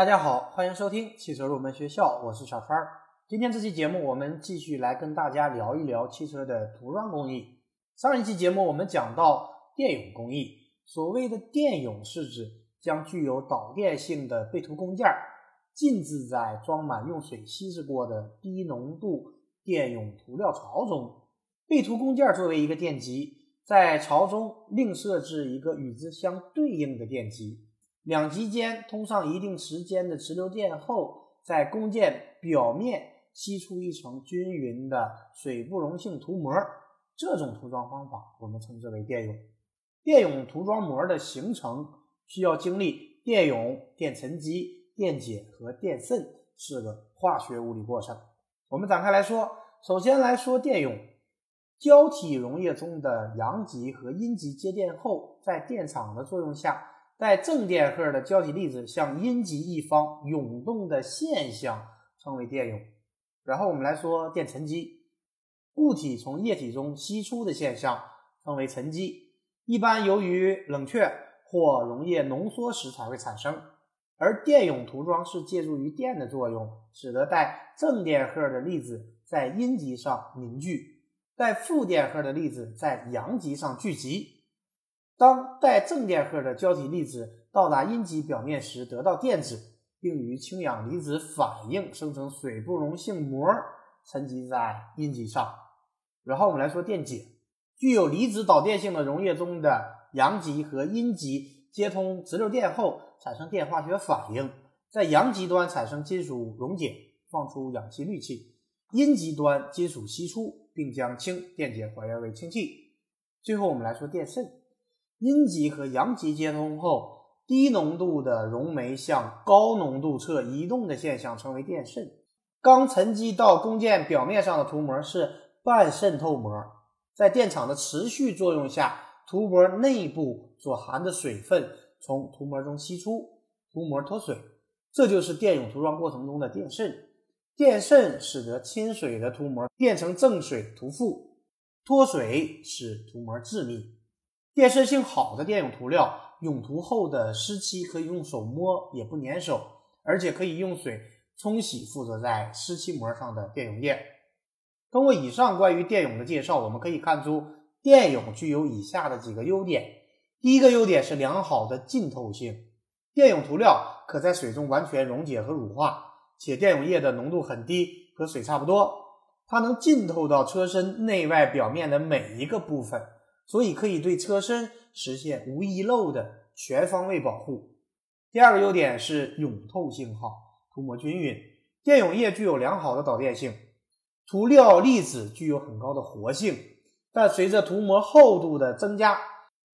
大家好，欢迎收听汽车入门学校，我是小川。今天这期节目，我们继续来跟大家聊一聊汽车的涂装工艺。上一期节目我们讲到电泳工艺，所谓的电泳是指将具有导电性的被涂工件浸渍在装满用水稀释过的低浓度电泳涂料槽中。被涂工件作为一个电极，在槽中另设置一个与之相对应的电极，两极间通上一定时间的直流电后，在工件表面吸出一层均匀的水不溶性涂膜。这种涂装方法我们称之为电泳。电泳涂装膜的形成需要经历电泳、电沉积、电解和电渗四个化学物理过程。我们展开来说，首先来说电泳。胶体溶液中的阳极和阴极接电后，在电场的作用下，带正电荷的胶体粒子向阴极一方涌动的现象称为电涌。然后我们来说电沉积，固体从液体中析出的现象称为沉积，一般由于冷却或溶液浓缩时才会产生。而电泳涂装是借助于电的作用，使得带正电荷的粒子在阴极上凝聚。带负电荷的粒子在阳极上聚集，当带正电荷的胶体粒子到达阴极表面时，得到电子，并与氢氧离子反应，生成水不溶性膜，沉积在阴极上。然后我们来说电解，具有离子导电性的溶液中的阳极和阴极接通直流电后，产生电化学反应，在阳极端产生金属溶解，放出氧气氯气；阴极端金属析出。并将氢电解还原为氢气。最后，我们来说电渗。阴极和阳极接通后，低浓度的溶酶向高浓度侧移动的现象称为电渗。刚沉积到工件表面上的涂膜是半渗透膜，在电场的持续作用下，涂膜内部所含的水分从涂膜中析出，涂膜脱水，这就是电泳涂装过程中的电渗。电渗使得亲水的涂膜变成正水涂覆，脱水使涂膜致密。电渗性好的电泳涂料，泳涂后的湿漆可以用手摸也不粘手，而且可以用水冲洗附着在湿漆膜上的电泳液。通过以上关于电泳的介绍，我们可以看出电泳具有以下的几个优点。第一个优点是良好的浸透性，电泳涂料可在水中完全溶解和乳化。且电泳液的浓度很低，和水差不多，它能浸透到车身内外表面的每一个部分，所以可以对车身实现无遗漏的全方位保护。第二个优点是永透性好，涂膜均匀。电泳液具有良好的导电性，涂料粒子具有很高的活性，但随着涂膜厚度的增加，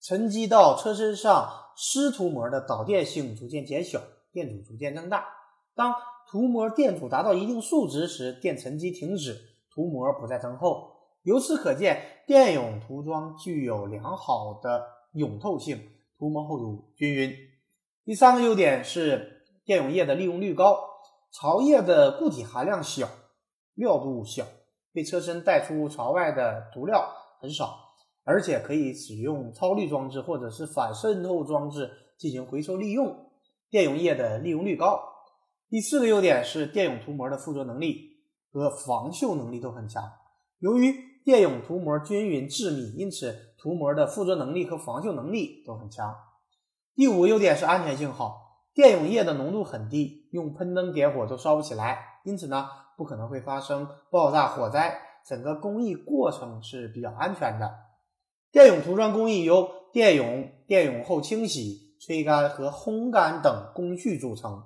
沉积到车身上湿涂膜的导电性逐渐减小，电阻逐渐增大。当涂膜电阻达到一定数值时，电沉积停止，涂膜不再增厚。由此可见，电泳涂装具有良好的泳透性，涂膜厚度均匀。第三个优点是电泳液的利用率高，槽液的固体含量小，料度小，被车身带出槽外的涂料很少，而且可以使用超滤装置或者是反渗透装置进行回收利用。电泳液的利用率高。第四个优点是电泳涂膜的附着能力和防锈能力都很强。由于电泳涂膜均匀致密，因此涂膜的附着能力和防锈能力都很强。第五优点是安全性好，电泳液的浓度很低，用喷灯点火都烧不起来，因此呢不可能会发生爆炸火灾，整个工艺过程是比较安全的。电泳涂装工艺由电泳、电泳后清洗、吹干和烘干等工序组成。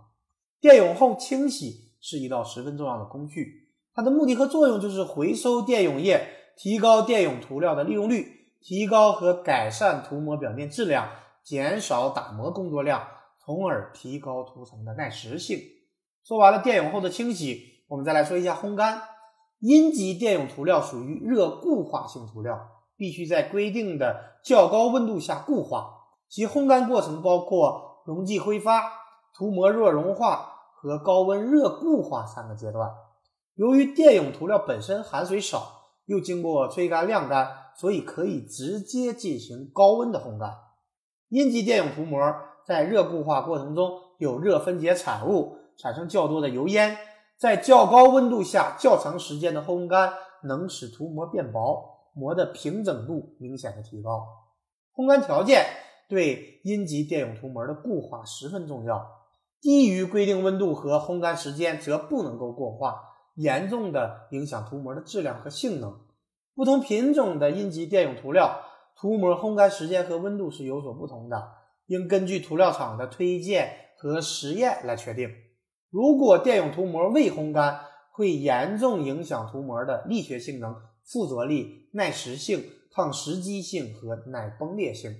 电泳后清洗是一道十分重要的工序，它的目的和作用就是回收电泳液，提高电泳涂料的利用率，提高和改善涂膜表面质量，减少打磨工作量，从而提高涂层的耐蚀性。说完了电泳后的清洗，我们再来说一下烘干。阴极电泳涂料属于热固化性涂料，必须在规定的较高温度下固化，其烘干过程包括溶剂挥发。涂膜热融化和高温热固化三个阶段。由于电泳涂料本身含水少，又经过吹干晾干，所以可以直接进行高温的烘干。阴极电泳涂膜在热固化过程中有热分解产物，产生较多的油烟。在较高温度下较长时间的烘干，能使涂膜变薄，膜的平整度明显的提高。烘干条件对阴极电泳涂膜的固化十分重要，低于规定温度和烘干时间则不能够固化，严重的影响涂膜的质量和性能。不同品种的阴极电泳涂料，涂膜烘干时间和温度是有所不同的，应根据涂料厂的推荐和实验来确定。如果电泳涂膜未烘干，会严重影响涂膜的力学性能、附着力、耐蚀性、抗蚀机性和耐崩裂性。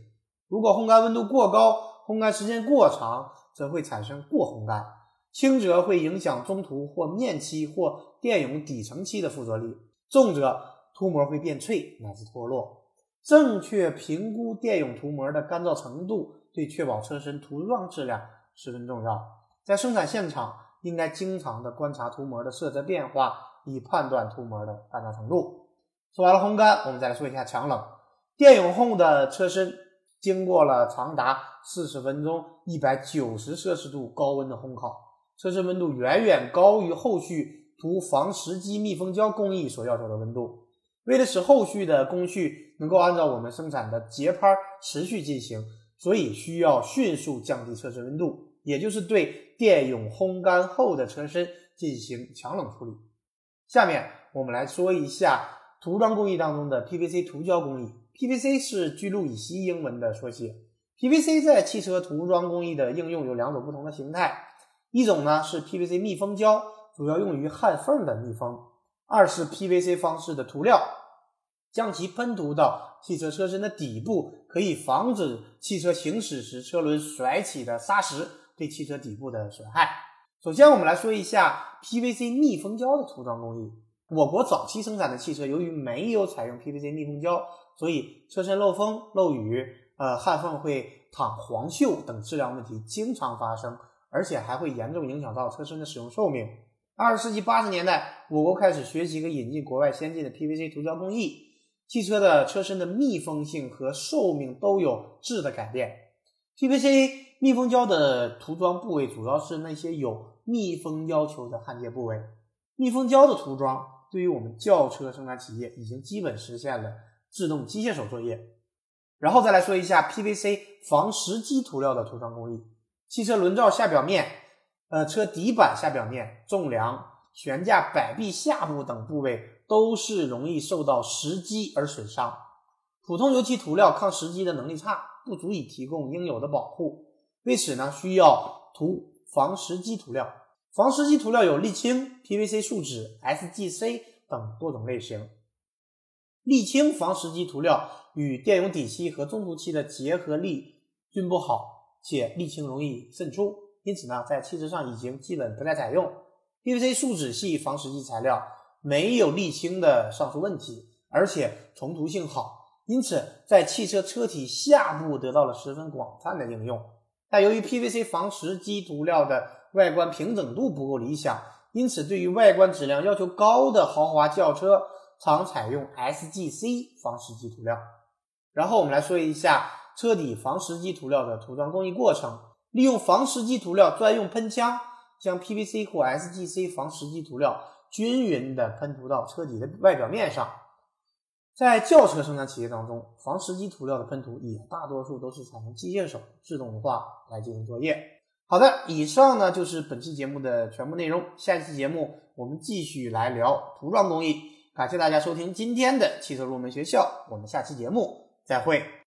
如果烘干温度过高，烘干时间过长，则会产生过烘干，轻则会影响中途或面漆或电泳底层漆的附着力，重则涂膜会变脆乃至脱落。正确评估电泳涂膜的干燥程度，对确保车身涂装质量十分重要。在生产现场，应该经常的观察涂膜的色泽变化，以判断涂膜的干燥程度。说完了烘干，我们再来说一下强冷。电泳后的车身经过了长达四十分钟、一百九十摄氏度高温的烘烤，车身温度远远高于后续涂防蚀基密封胶工艺所要求的温度。为了使后续的工序能够按照我们生产的节拍持续进行，所以需要迅速降低车身温度。也就是对电泳烘干后的车身进行强冷处理。下面我们来说一下涂装工艺当中的 PVC 涂胶工艺。PVC 是聚氯乙烯英文的缩写。PVC 在汽车涂装工艺的应用有两种不同的形态，一种呢是 PVC 密封胶，主要用于焊缝的密封；二是 PVC 方式的涂料，将其喷涂到汽车车身的底部，可以防止汽车行驶时车轮甩起的砂石。对汽车底部的损害。首先，我们来说一下 PVC 密封胶的涂装工艺。我国早期生产的汽车，由于没有采用 PVC 密封胶，所以车身漏风、漏雨，呃，焊缝会淌黄锈等质量问题经常发生，而且还会严重影响到车身的使用寿命。二十世纪八十年代，我国开始学习和引进国外先进的 PVC 涂胶工艺，汽车的车身的密封性和寿命都有质的改变。PVC 密封胶的涂装部位主要是那些有密封要求的焊接部位。密封胶的涂装对于我们轿车生产企业已经基本实现了自动机械手作业。然后再来说一下 PVC 防蚀基涂料的涂装工艺。汽车轮罩下表面、呃车底板下表面、纵梁、悬架摆臂下部等部位都是容易受到石基而损伤。普通油漆涂料抗石基的能力差，不足以提供应有的保护。为此呢，需要涂防石基涂料。防石基涂料有沥青、PVC 树脂、SGC 等多种类型。沥青防石基涂料与电泳底漆和中涂漆的结合力均不好，且沥青容易渗出，因此呢，在汽车上已经基本不再采用。PVC 树脂系防蚀剂材料，没有沥青的上述问题，而且重涂性好，因此在汽车车体下部得到了十分广泛的应用。但由于 PVC 防蚀基涂料的外观平整度不够理想，因此对于外观质量要求高的豪华轿车常采用 SGC 防蚀基涂料。然后我们来说一下车底防蚀基涂料的涂装工艺过程。利用防蚀基涂料专用喷枪，将 PVC 或 SGC 防蚀基涂料均匀地喷涂到车底的外表面上。在轿车生产企业当中，防蚀基涂料的喷涂也大多数都是采用机械手自动化来进行作业。好的，以上呢就是本期节目的全部内容。下期节目我们继续来聊涂装工艺。感谢大家收听今天的汽车入门学校，我们下期节目再会。